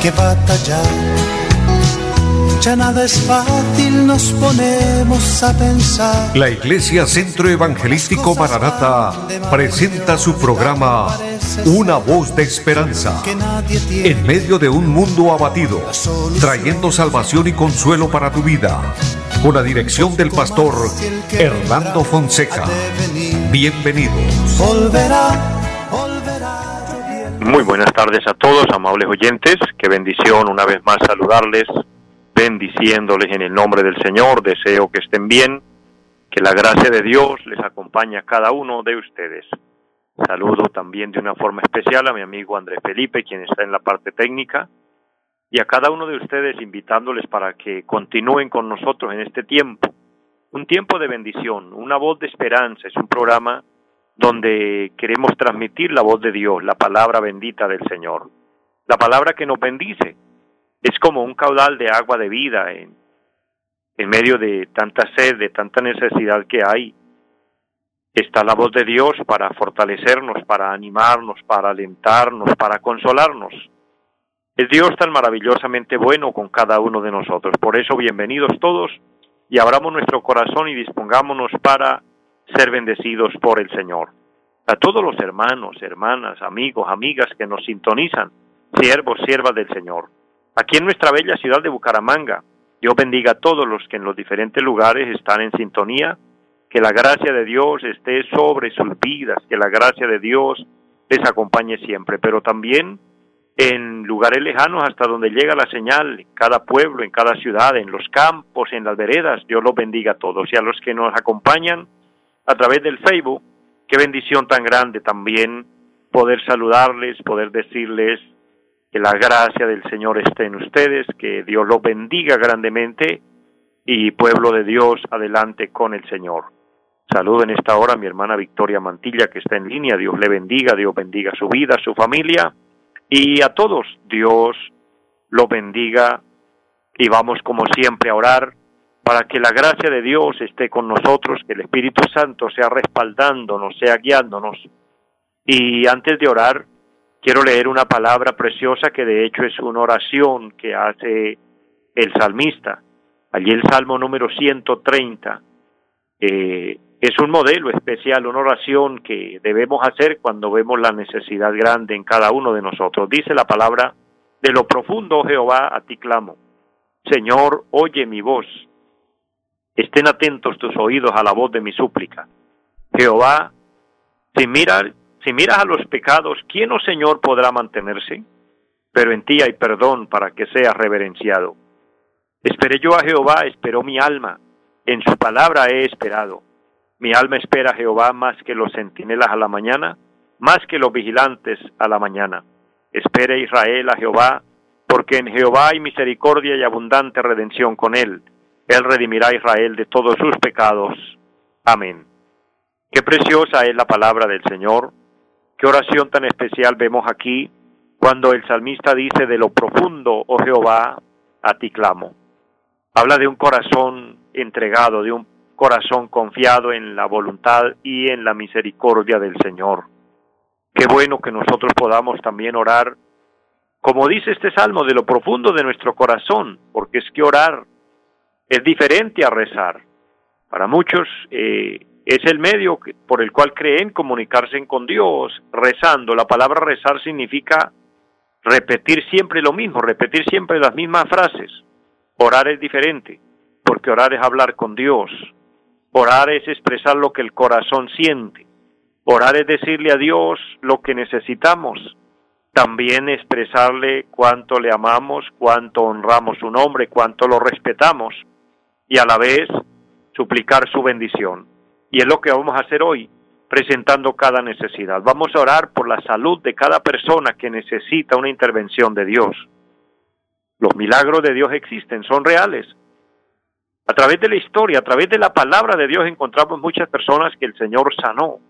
que batallar ya nada es fácil, nos ponemos a pensar. La Iglesia Centro Evangelístico Maranata presenta su programa Una voz de esperanza en medio de un mundo abatido, trayendo salvación y consuelo para tu vida. Con la dirección del pastor Hernando Fonseca. Bienvenidos. Muy buenas tardes a todos, amables oyentes. Qué bendición una vez más saludarles bendiciéndoles en el nombre del Señor, deseo que estén bien, que la gracia de Dios les acompañe a cada uno de ustedes. Saludo también de una forma especial a mi amigo Andrés Felipe, quien está en la parte técnica, y a cada uno de ustedes invitándoles para que continúen con nosotros en este tiempo. Un tiempo de bendición, una voz de esperanza, es un programa donde queremos transmitir la voz de Dios, la palabra bendita del Señor, la palabra que nos bendice, es como un caudal de agua de vida en, medio de tanta sed, de tanta necesidad que hay. Está la voz de Dios para fortalecernos, para animarnos, para alentarnos, para consolarnos. Es Dios tan maravillosamente bueno con cada uno de nosotros. Por eso, bienvenidos todos y abramos nuestro corazón y dispongámonos para ser bendecidos por el Señor. A todos los hermanos, hermanas, amigos, amigas que nos sintonizan, siervos, siervas del Señor aquí en nuestra bella ciudad de Bucaramanga. Dios bendiga a todos los que en los diferentes lugares están en sintonía, que la gracia de Dios esté sobre sus vidas, que la gracia de Dios les acompañe siempre, pero también en lugares lejanos hasta donde llega la señal, en cada pueblo, en cada ciudad, en los campos, en las veredas, Dios los bendiga a todos y a los que nos acompañan a través del Facebook, qué bendición tan grande también poder saludarles, poder decirles que la gracia del Señor esté en ustedes, que Dios los bendiga grandemente y pueblo de Dios, adelante con el Señor. Saludo en esta hora a mi hermana Victoria Mantilla que está en línea, Dios le bendiga, Dios bendiga su vida, su familia. Y a todos, Dios lo bendiga. Y vamos como siempre a orar para que la gracia de Dios esté con nosotros, que el Espíritu Santo sea respaldándonos, sea guiándonos. Y antes de orar, quiero leer una palabra preciosa que de hecho es una oración que hace el salmista. Allí el Salmo número 130 eh, es un modelo especial, una oración que debemos hacer cuando vemos la necesidad grande en cada uno de nosotros. Dice la palabra, de lo profundo, Jehová, a ti clamo. Señor, oye mi voz. Estén atentos tus oídos a la voz de mi súplica. Jehová, si miras si miras a los pecados, ¿quién, oh Señor, podrá mantenerse? Pero en ti hay perdón para que seas reverenciado. Esperé yo a Jehová, esperó mi alma, en su palabra he esperado. Mi alma espera a Jehová más que los centinelas a la mañana, más que los vigilantes a la mañana. Espere Israel a Jehová, porque en Jehová hay misericordia y abundante redención con él. Él redimirá a Israel de todos sus pecados. Amén. Qué preciosa es la palabra del Señor Qué oración tan especial vemos aquí cuando el salmista dice, de lo profundo, oh Jehová, a ti clamo. Habla de un corazón entregado, de un corazón confiado en la voluntad y en la misericordia del Señor. Qué bueno que nosotros podamos también orar, como dice este salmo, de lo profundo de nuestro corazón, porque es que orar es diferente a rezar. Para muchos eh, es el medio por el cual creen comunicarse con Dios, rezando. La palabra rezar significa repetir siempre lo mismo, repetir siempre las mismas frases. Orar es diferente, porque orar es hablar con Dios. Orar es expresar lo que el corazón siente. Orar es decirle a Dios lo que necesitamos. También expresarle cuánto le amamos, cuánto honramos su nombre, cuánto lo respetamos y a la vez suplicar su bendición. Y es lo que vamos a hacer hoy, presentando cada necesidad. Vamos a orar por la salud de cada persona que necesita una intervención de Dios. Los milagros de Dios existen, son reales. A través de la historia, a través de la palabra de Dios encontramos muchas personas que el Señor sanó.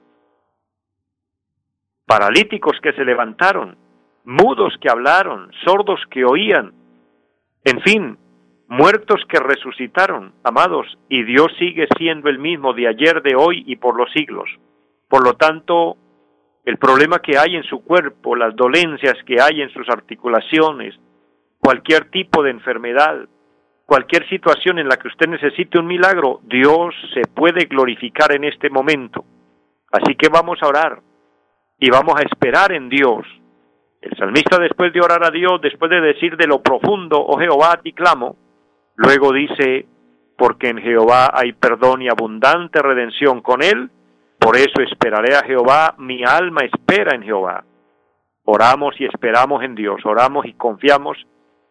Paralíticos que se levantaron, mudos que hablaron, sordos que oían. En fin, muertos que resucitaron, amados, y Dios sigue siendo el mismo de ayer, de hoy y por los siglos. Por lo tanto, el problema que hay en su cuerpo, las dolencias que hay en sus articulaciones, cualquier tipo de enfermedad, cualquier situación en la que usted necesite un milagro, Dios se puede glorificar en este momento. Así que vamos a orar y vamos a esperar en Dios. El salmista después de orar a Dios, después de decir de lo profundo, oh Jehová, a ti clamo, luego dice, porque en Jehová hay perdón y abundante redención con él, por eso esperaré a Jehová, mi alma espera en Jehová. Oramos y esperamos en Dios, oramos y confiamos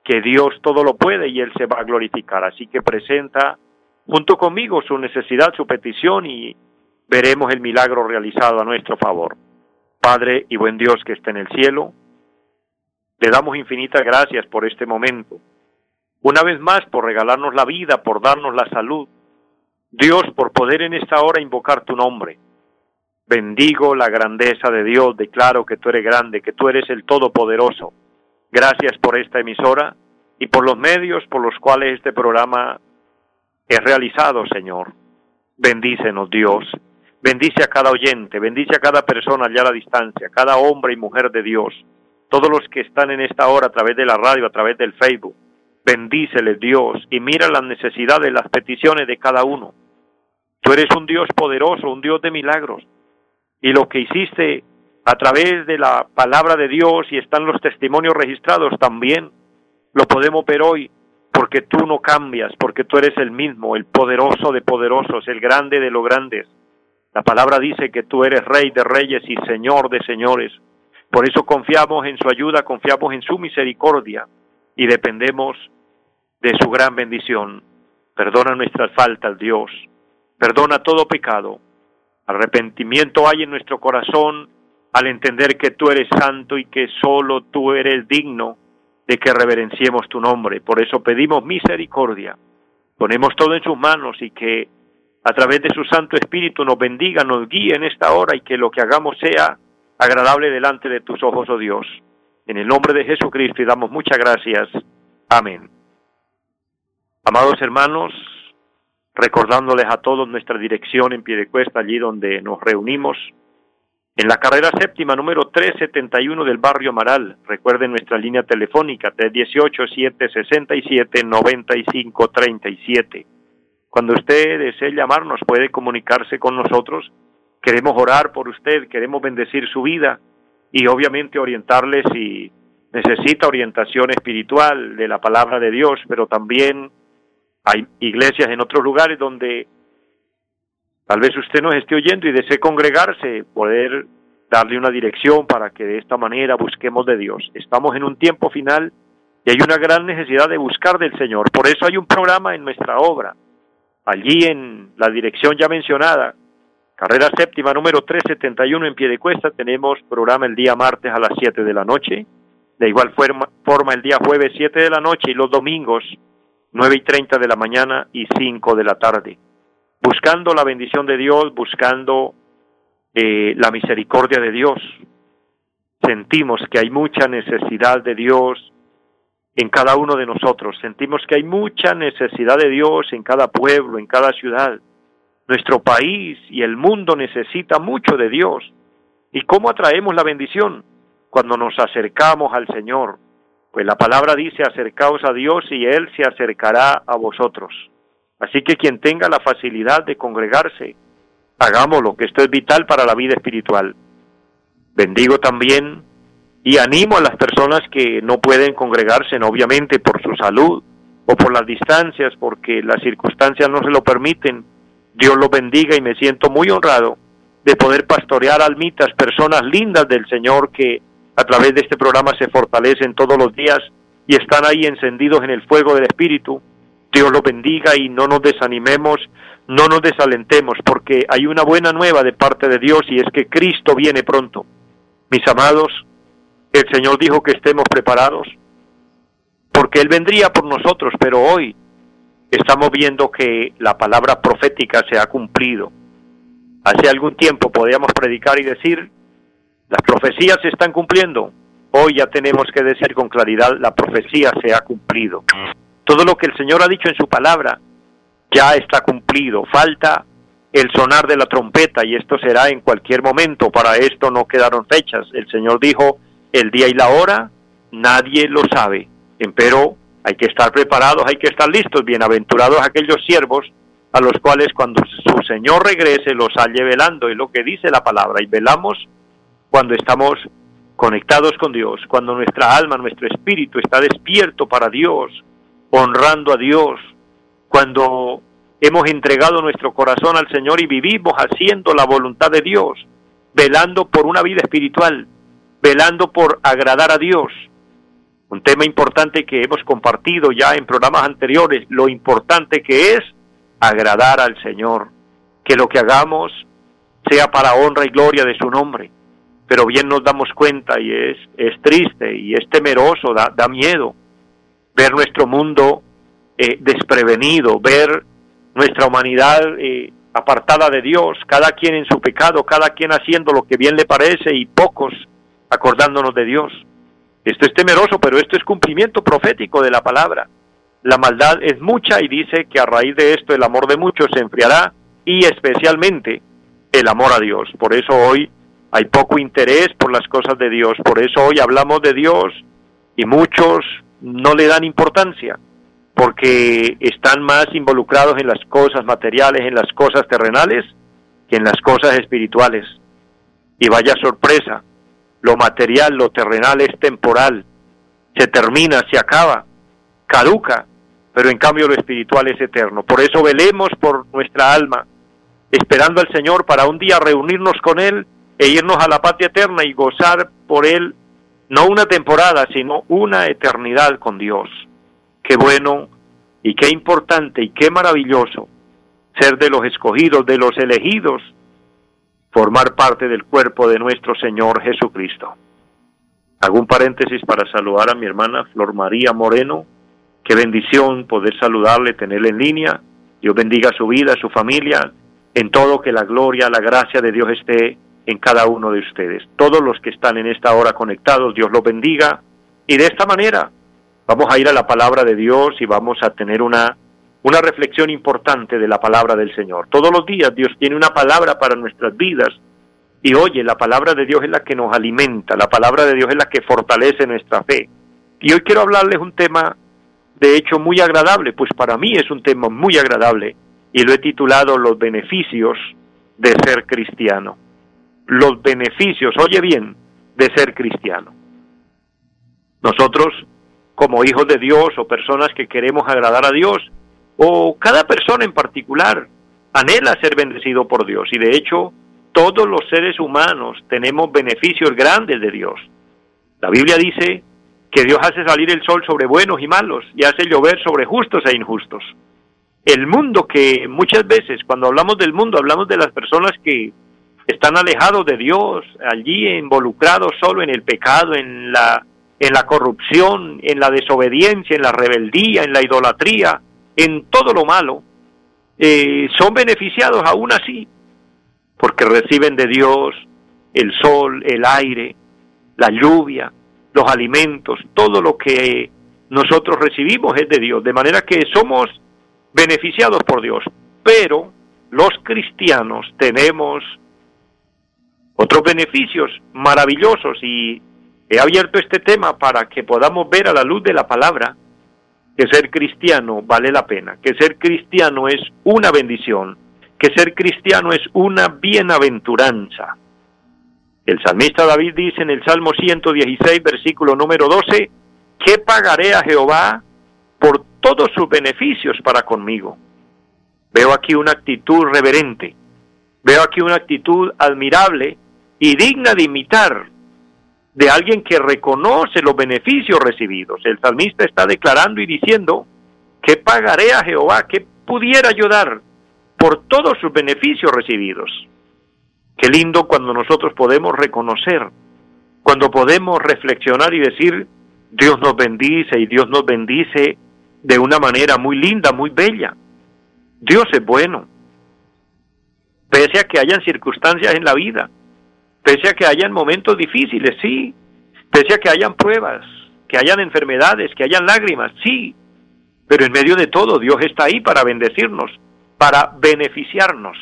que Dios todo lo puede y Él se va a glorificar. Así que presenta junto conmigo su necesidad, su petición y veremos el milagro realizado a nuestro favor. Padre y buen Dios que está en el cielo, le damos infinitas gracias por este momento. Una vez más por regalarnos la vida, por darnos la salud. Dios, por poder en esta hora invocar tu nombre. Bendigo la grandeza de Dios, declaro que tú eres grande, que tú eres el Todopoderoso. Gracias por esta emisora y por los medios por los cuales este programa es realizado, Señor. Bendícenos, Dios. Bendice a cada oyente, bendice a cada persona allá a la distancia, cada hombre y mujer de Dios, todos los que están en esta hora a través de la radio, a través del Facebook. Bendíceles, Dios, y mira las necesidades, las peticiones de cada uno. Tú eres un Dios poderoso, un Dios de milagros y lo que hiciste a través de la palabra de Dios y están los testimonios registrados también, lo podemos ver hoy porque tú no cambias, porque tú eres el mismo, el poderoso de poderosos, el grande de los grandes. La palabra dice que tú eres rey de reyes y señor de señores. Por eso confiamos en su ayuda, confiamos en su misericordia y dependemos de su gran bendición. Perdona nuestras faltas, Dios. Perdona todo pecado Arrepentimiento hay en nuestro corazón al entender que tú eres santo y que solo tú eres digno de que reverenciemos tu nombre. Por eso pedimos misericordia. Ponemos todo en sus manos y que a través de su Santo Espíritu nos bendiga, nos guíe en esta hora y que lo que hagamos sea agradable delante de tus ojos, oh Dios. En el nombre de Jesucristo y damos muchas gracias. Amén. Amados hermanos, recordándoles a todos nuestra dirección en Piedecuesta, allí donde nos reunimos, en la carrera séptima número 371 del barrio Amaral. Recuerden nuestra línea telefónica 318-767-9537. Cuando usted desee llamarnos puede comunicarse con nosotros. Queremos orar por usted, queremos bendecir su vida y obviamente orientarle si necesita orientación espiritual de la palabra de Dios, pero también hay iglesias en otros lugares donde tal vez usted nos esté oyendo y desee congregarse, poder darle una dirección para que de esta manera busquemos de Dios. Estamos en un tiempo final y hay una gran necesidad de buscar del Señor. Por eso hay un programa en nuestra obra. Allí en la dirección ya mencionada, carrera séptima número 371 en pie de cuesta, tenemos programa el día martes a las 7 de la noche. De igual forma el día jueves 7 de la noche y los domingos nueve y treinta de la mañana y cinco de la tarde, buscando la bendición de Dios, buscando eh, la misericordia de Dios. Sentimos que hay mucha necesidad de Dios en cada uno de nosotros, sentimos que hay mucha necesidad de Dios en cada pueblo, en cada ciudad. Nuestro país y el mundo necesita mucho de Dios. ¿Y cómo atraemos la bendición? Cuando nos acercamos al Señor, pues la palabra dice, acercaos a Dios y Él se acercará a vosotros. Así que quien tenga la facilidad de congregarse, hagámoslo, que esto es vital para la vida espiritual. Bendigo también y animo a las personas que no pueden congregarse, obviamente por su salud o por las distancias, porque las circunstancias no se lo permiten. Dios los bendiga y me siento muy honrado de poder pastorear almitas, personas lindas del Señor que a través de este programa se fortalecen todos los días y están ahí encendidos en el fuego del Espíritu. Dios los bendiga y no nos desanimemos, no nos desalentemos, porque hay una buena nueva de parte de Dios y es que Cristo viene pronto. Mis amados, el Señor dijo que estemos preparados, porque Él vendría por nosotros, pero hoy estamos viendo que la palabra profética se ha cumplido. Hace algún tiempo podíamos predicar y decir, las profecías se están cumpliendo. Hoy ya tenemos que decir con claridad, la profecía se ha cumplido. Todo lo que el Señor ha dicho en su palabra ya está cumplido. Falta el sonar de la trompeta y esto será en cualquier momento. Para esto no quedaron fechas. El Señor dijo, el día y la hora nadie lo sabe. Empero hay que estar preparados, hay que estar listos. Bienaventurados aquellos siervos a los cuales cuando su Señor regrese los halle velando, es lo que dice la palabra. Y velamos cuando estamos conectados con Dios, cuando nuestra alma, nuestro espíritu está despierto para Dios, honrando a Dios, cuando hemos entregado nuestro corazón al Señor y vivimos haciendo la voluntad de Dios, velando por una vida espiritual, velando por agradar a Dios. Un tema importante que hemos compartido ya en programas anteriores, lo importante que es agradar al Señor, que lo que hagamos sea para honra y gloria de su nombre. Pero bien nos damos cuenta y es, es triste y es temeroso, da, da miedo ver nuestro mundo eh, desprevenido, ver nuestra humanidad eh, apartada de Dios, cada quien en su pecado, cada quien haciendo lo que bien le parece y pocos acordándonos de Dios. Esto es temeroso, pero esto es cumplimiento profético de la palabra. La maldad es mucha y dice que a raíz de esto el amor de muchos se enfriará y especialmente el amor a Dios. Por eso hoy hay poco interés por las cosas de Dios, por eso hoy hablamos de Dios y muchos no le dan importancia porque están más involucrados en las cosas materiales, en las cosas terrenales, que en las cosas espirituales. Y vaya sorpresa, lo material, lo terrenal es temporal, se termina, se acaba, caduca, pero en cambio lo espiritual es eterno. Por eso velemos por nuestra alma, esperando al Señor para un día reunirnos con Él e irnos a la patria eterna y gozar por Él no una temporada, sino una eternidad con Dios. Qué bueno y qué importante y qué maravilloso ser de los escogidos, de los elegidos, formar parte del cuerpo de nuestro Señor Jesucristo. Hago un paréntesis para saludar a mi hermana Flor María Moreno. Qué bendición poder saludarle, tenerle en línea. Dios bendiga su vida, su familia, en todo que la gloria, la gracia de Dios esté en cada uno de ustedes. Todos los que están en esta hora conectados, Dios los bendiga. Y de esta manera vamos a ir a la palabra de Dios y vamos a tener una, una reflexión importante de la palabra del Señor. Todos los días Dios tiene una palabra para nuestras vidas y oye, la palabra de Dios es la que nos alimenta, la palabra de Dios es la que fortalece nuestra fe. Y hoy quiero hablarles un tema de hecho muy agradable, pues para mí es un tema muy agradable y lo he titulado Los beneficios de ser cristiano. Los beneficios, oye bien, de ser cristiano. Nosotros, como hijos de Dios o personas que queremos agradar a Dios, o cada persona en particular, anhela ser bendecido por Dios. Y de hecho, todos los seres humanos tenemos beneficios grandes de Dios. La Biblia dice que Dios hace salir el sol sobre buenos y malos y hace llover sobre justos e injustos. El mundo que muchas veces cuando hablamos del mundo hablamos de las personas que están alejados de Dios, allí involucrados solo en el pecado, en la en la corrupción, en la desobediencia, en la rebeldía, en la idolatría, en todo lo malo, eh, son beneficiados aún así porque reciben de Dios el sol, el aire, la lluvia, los alimentos, todo lo que nosotros recibimos es de Dios, de manera que somos beneficiados por Dios. Pero los cristianos tenemos otros beneficios maravillosos y he abierto este tema para que podamos ver a la luz de la palabra que ser cristiano vale la pena, que ser cristiano es una bendición, que ser cristiano es una bienaventuranza. El salmista David dice en el Salmo 116, versículo número 12, ¿qué pagaré a Jehová por todos sus beneficios para conmigo? Veo aquí una actitud reverente, veo aquí una actitud admirable y digna de imitar de alguien que reconoce los beneficios recibidos. El salmista está declarando y diciendo, ¿qué pagaré a Jehová? ¿Qué pudiera ayudar por todos sus beneficios recibidos. Qué lindo cuando nosotros podemos reconocer, cuando podemos reflexionar y decir, Dios nos bendice y Dios nos bendice de una manera muy linda, muy bella. Dios es bueno. Pese a que hayan circunstancias en la vida, pese a que hayan momentos difíciles, sí, pese a que hayan pruebas, que hayan enfermedades, que hayan lágrimas, sí, pero en medio de todo Dios está ahí para bendecirnos para beneficiarnos.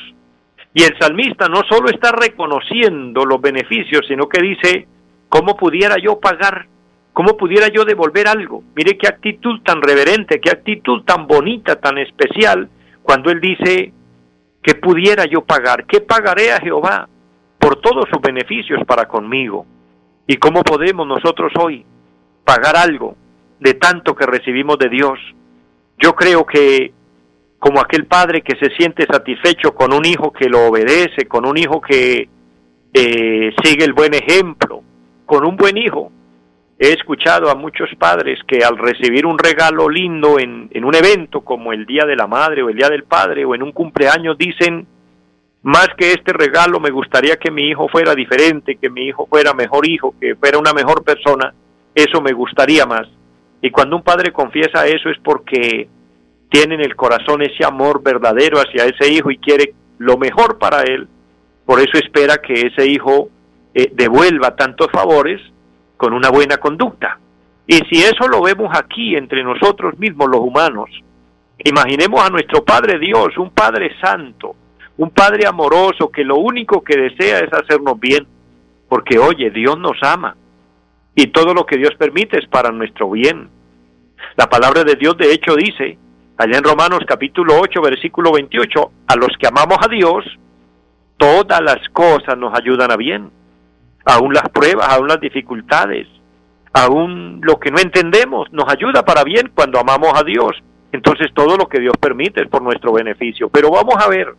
Y el salmista no solo está reconociendo los beneficios, sino que dice, ¿cómo pudiera yo pagar? ¿Cómo pudiera yo devolver algo? Mire qué actitud tan reverente, qué actitud tan bonita, tan especial, cuando Él dice, que pudiera yo pagar? ¿Qué pagaré a Jehová por todos sus beneficios para conmigo? ¿Y cómo podemos nosotros hoy pagar algo de tanto que recibimos de Dios? Yo creo que como aquel padre que se siente satisfecho con un hijo que lo obedece, con un hijo que eh, sigue el buen ejemplo, con un buen hijo, He escuchado a muchos padres que al recibir un regalo lindo en, un evento como el Día de la Madre o el Día del Padre o en un cumpleaños dicen, más que este regalo me gustaría que mi hijo fuera diferente, que mi hijo fuera mejor hijo, que fuera una mejor persona, eso me gustaría más. Y cuando un padre confiesa eso es porque tiene en el corazón ese amor verdadero hacia ese hijo y quiere lo mejor para él, por eso espera que ese hijo eh, devuelva tantos favores con una buena conducta. Y si eso lo vemos aquí entre nosotros mismos los humanos, imaginemos a nuestro Padre Dios, un Padre santo, un Padre amoroso que lo único que desea es hacernos bien, porque oye, Dios nos ama y todo lo que Dios permite es para nuestro bien. La palabra de Dios de hecho dice, allá en Romanos capítulo 8, versículo 28, a los que amamos a Dios, todas las cosas nos ayudan a bien aún las pruebas, aún las dificultades, aún lo que no entendemos, nos ayuda para bien cuando amamos a Dios. Entonces todo lo que Dios permite es por nuestro beneficio. Pero vamos a ver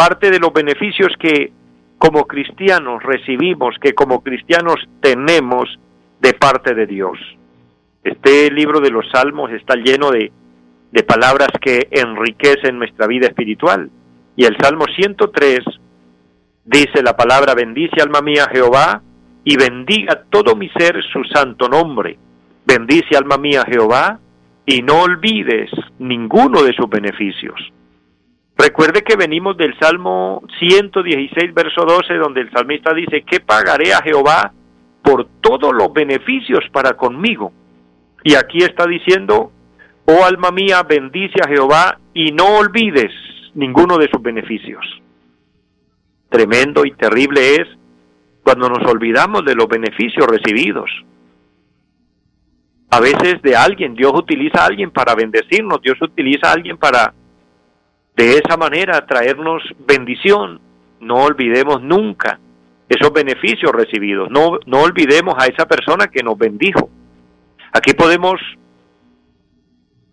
parte de los beneficios que como cristianos recibimos, que como cristianos tenemos de parte de Dios. Este libro de los Salmos está lleno de, de palabras que enriquecen nuestra vida espiritual. Y el Salmo 103 Dice la palabra, bendice alma mía Jehová, y bendiga todo mi ser su santo nombre. Bendice alma mía Jehová, y no olvides ninguno de sus beneficios. Recuerde que venimos del Salmo 116, verso 12, donde el salmista dice, ¿qué pagaré a Jehová por todos los beneficios para conmigo? Y aquí está diciendo, oh alma mía, bendice a Jehová y no olvides ninguno de sus beneficios tremendo y terrible es cuando nos olvidamos de los beneficios recibidos. A veces de alguien, Dios utiliza a alguien para bendecirnos, Dios utiliza a alguien para de esa manera traernos bendición. No olvidemos nunca esos beneficios recibidos, no, no olvidemos a esa persona que nos bendijo. Aquí podemos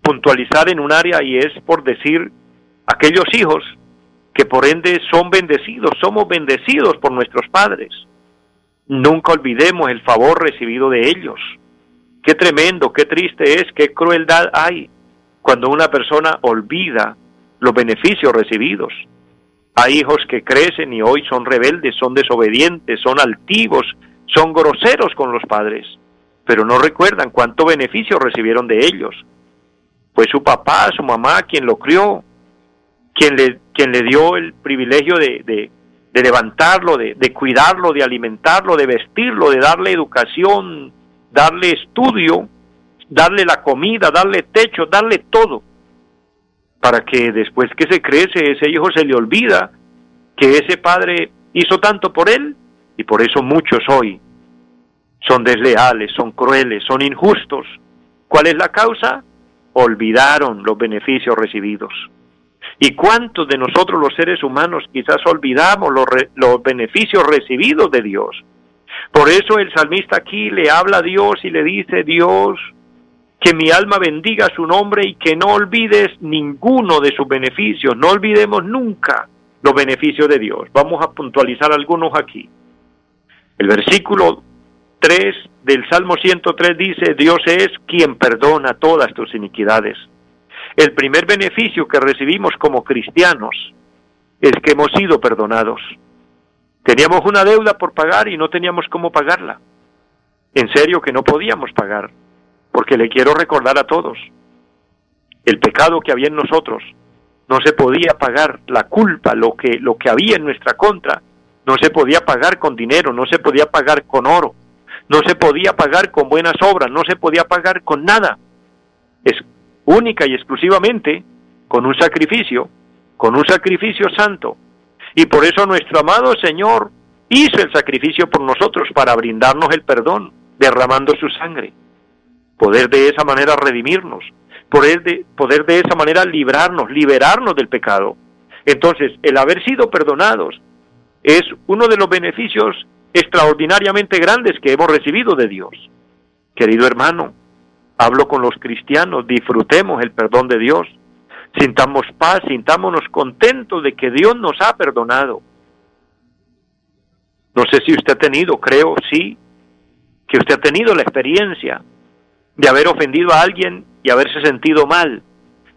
puntualizar en un área y es por decir aquellos hijos que por ende son bendecidos, somos bendecidos por nuestros padres. Nunca olvidemos el favor recibido de ellos. Qué tremendo, qué triste es, qué crueldad hay cuando una persona olvida los beneficios recibidos. Hay hijos que crecen y hoy son rebeldes, son desobedientes, son altivos, son groseros con los padres, pero no recuerdan cuánto beneficio recibieron de ellos. Fue su papá, su mamá quien lo crió, quien le, quien le dio el privilegio de, levantarlo, de, cuidarlo, de alimentarlo, de vestirlo, de darle educación, darle estudio, darle la comida, darle techo, darle todo, para que después que se crece ese hijo se le olvida que ese padre hizo tanto por él y por eso muchos hoy son desleales, son crueles, son injustos. ¿Cuál es la causa? Olvidaron los beneficios recibidos. ¿Y cuántos de nosotros los seres humanos quizás olvidamos los, beneficios recibidos de Dios? Por eso el salmista aquí le habla a Dios y le dice, Dios, que mi alma bendiga su nombre y que no olvides ninguno de sus beneficios, no olvidemos nunca los beneficios de Dios. Vamos a puntualizar algunos aquí. El versículo 3 del Salmo 103 dice, Dios es quien perdona todas tus iniquidades el primer beneficio que recibimos como cristianos es que hemos sido perdonados. Teníamos una deuda por pagar y no teníamos cómo pagarla. En serio que no podíamos pagar, porque le quiero recordar a todos, el pecado que había en nosotros no se podía pagar, la culpa, lo que, lo que había en nuestra contra, no se podía pagar con dinero, no se podía pagar con oro, no se podía pagar con buenas obras, no se podía pagar con nada. Es única y exclusivamente con un sacrificio, con un sacrificio santo. Y por eso nuestro amado Señor hizo el sacrificio por nosotros para brindarnos el perdón. derramando su sangre, poder de esa manera redimirnos, poder de, esa manera librarnos, liberarnos del pecado. Entonces, el haber sido perdonados es uno de los beneficios extraordinariamente grandes que hemos recibido de Dios. Querido hermano, hablo con los cristianos, disfrutemos el perdón de Dios, sintamos paz, sintámonos contentos de que Dios nos ha perdonado. No sé si usted ha tenido, creo sí, que usted ha tenido la experiencia de haber ofendido a alguien y haberse sentido mal,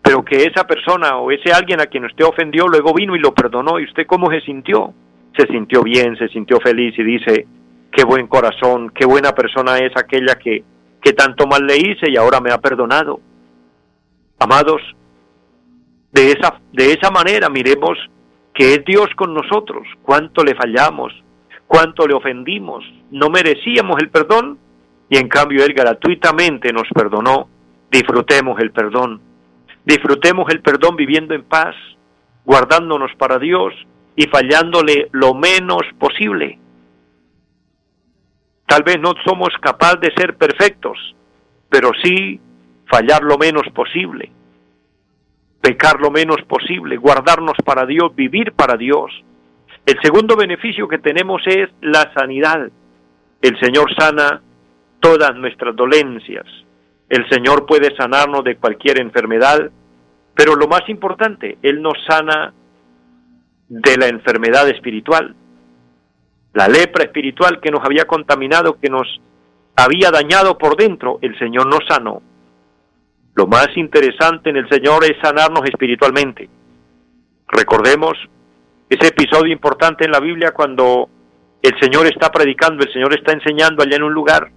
pero que esa persona o ese alguien a quien usted ofendió luego vino y lo perdonó y usted cómo se sintió. Se sintió bien, se sintió feliz y dice, qué buen corazón, qué buena persona es aquella que, que tanto mal le hice y ahora me ha perdonado. Amados, de esa, de esa manera miremos que es Dios con nosotros, cuánto le fallamos, cuánto le ofendimos, no merecíamos el perdón y en cambio Él gratuitamente nos perdonó. Disfrutemos el perdón, disfrutemos el perdón viviendo en paz, guardándonos para Dios y fallándole lo menos posible. Tal vez no somos capaces de ser perfectos, pero sí fallar lo menos posible, pecar lo menos posible, guardarnos para Dios, vivir para Dios. El segundo beneficio que tenemos es la sanidad. El Señor sana todas nuestras dolencias. El Señor puede sanarnos de cualquier enfermedad, pero lo más importante, Él nos sana de la enfermedad espiritual. La lepra espiritual que nos había contaminado, que nos había dañado por dentro, el Señor nos sanó. Lo más interesante en el Señor es sanarnos espiritualmente. Recordemos ese episodio importante en la Biblia cuando el Señor está predicando, el Señor está enseñando allá en un lugar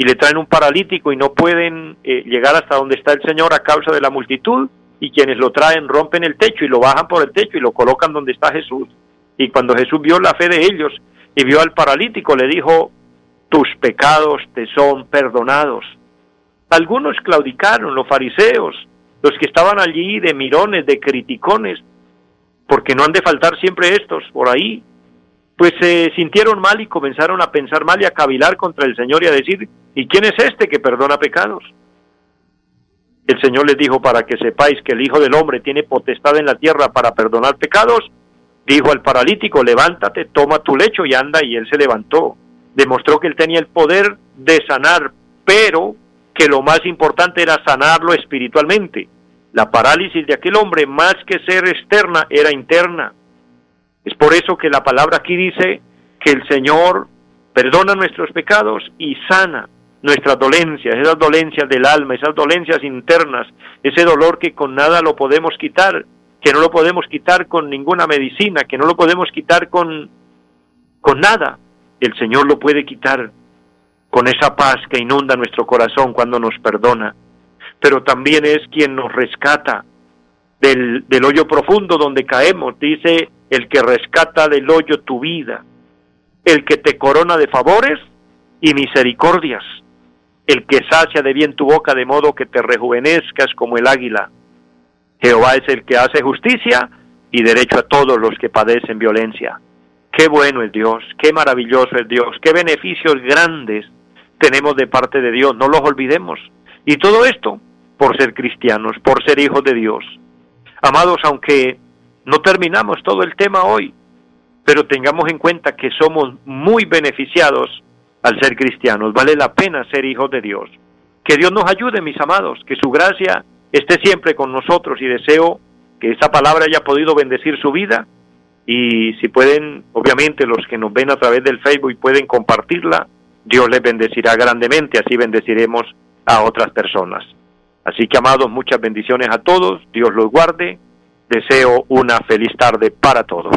y le traen un paralítico y no pueden eh, llegar hasta donde está el Señor a causa de la multitud y quienes lo traen rompen el techo y lo bajan por el techo y lo colocan donde está Jesús. Y cuando Jesús vio la fe de ellos y vio al paralítico, le dijo, tus pecados te son perdonados. Algunos claudicaron, los fariseos, los que estaban allí de mirones, de criticones, porque no han de faltar siempre estos por ahí, pues se sintieron mal y comenzaron a pensar mal y a cavilar contra el Señor y a decir, ¿y quién es este que perdona pecados? El Señor les dijo, para que sepáis que el Hijo del Hombre tiene potestad en la tierra para perdonar pecados, dijo al paralítico, levántate, toma tu lecho y anda, y él se levantó. Demostró que él tenía el poder de sanar, pero que lo más importante era sanarlo espiritualmente. La parálisis de aquel hombre, más que ser externa, era interna. Es por eso que la palabra aquí dice que el Señor perdona nuestros pecados y sana nuestras dolencias, esas dolencias del alma, esas dolencias internas, ese dolor que con nada lo podemos quitar, que no lo podemos quitar con ninguna medicina, que no lo podemos quitar con, con nada. El Señor lo puede quitar con esa paz que inunda nuestro corazón cuando nos perdona pero también es quien nos rescata del, del hoyo profundo donde caemos. Dice, el que rescata del hoyo tu vida, el que te corona de favores y misericordias, el que sacia de bien tu boca de modo que te rejuvenezcas como el águila. Jehová es el que hace justicia y derecho a todos los que padecen violencia. Qué bueno es Dios, qué maravilloso es Dios, qué beneficios grandes tenemos de parte de Dios, no los olvidemos. Y todo esto por ser cristianos, por ser hijos de Dios. Amados, aunque no terminamos todo el tema hoy, pero tengamos en cuenta que somos muy beneficiados al ser cristianos. Vale la pena ser hijos de Dios. Que Dios nos ayude, mis amados, que su gracia esté siempre con nosotros y deseo que esa palabra haya podido bendecir su vida y si pueden, obviamente los que nos ven a través del Facebook pueden compartirla, Dios les bendecirá grandemente, así bendeciremos a otras personas. Así que amados, muchas bendiciones a todos, Dios los guarde, deseo una feliz tarde para todos.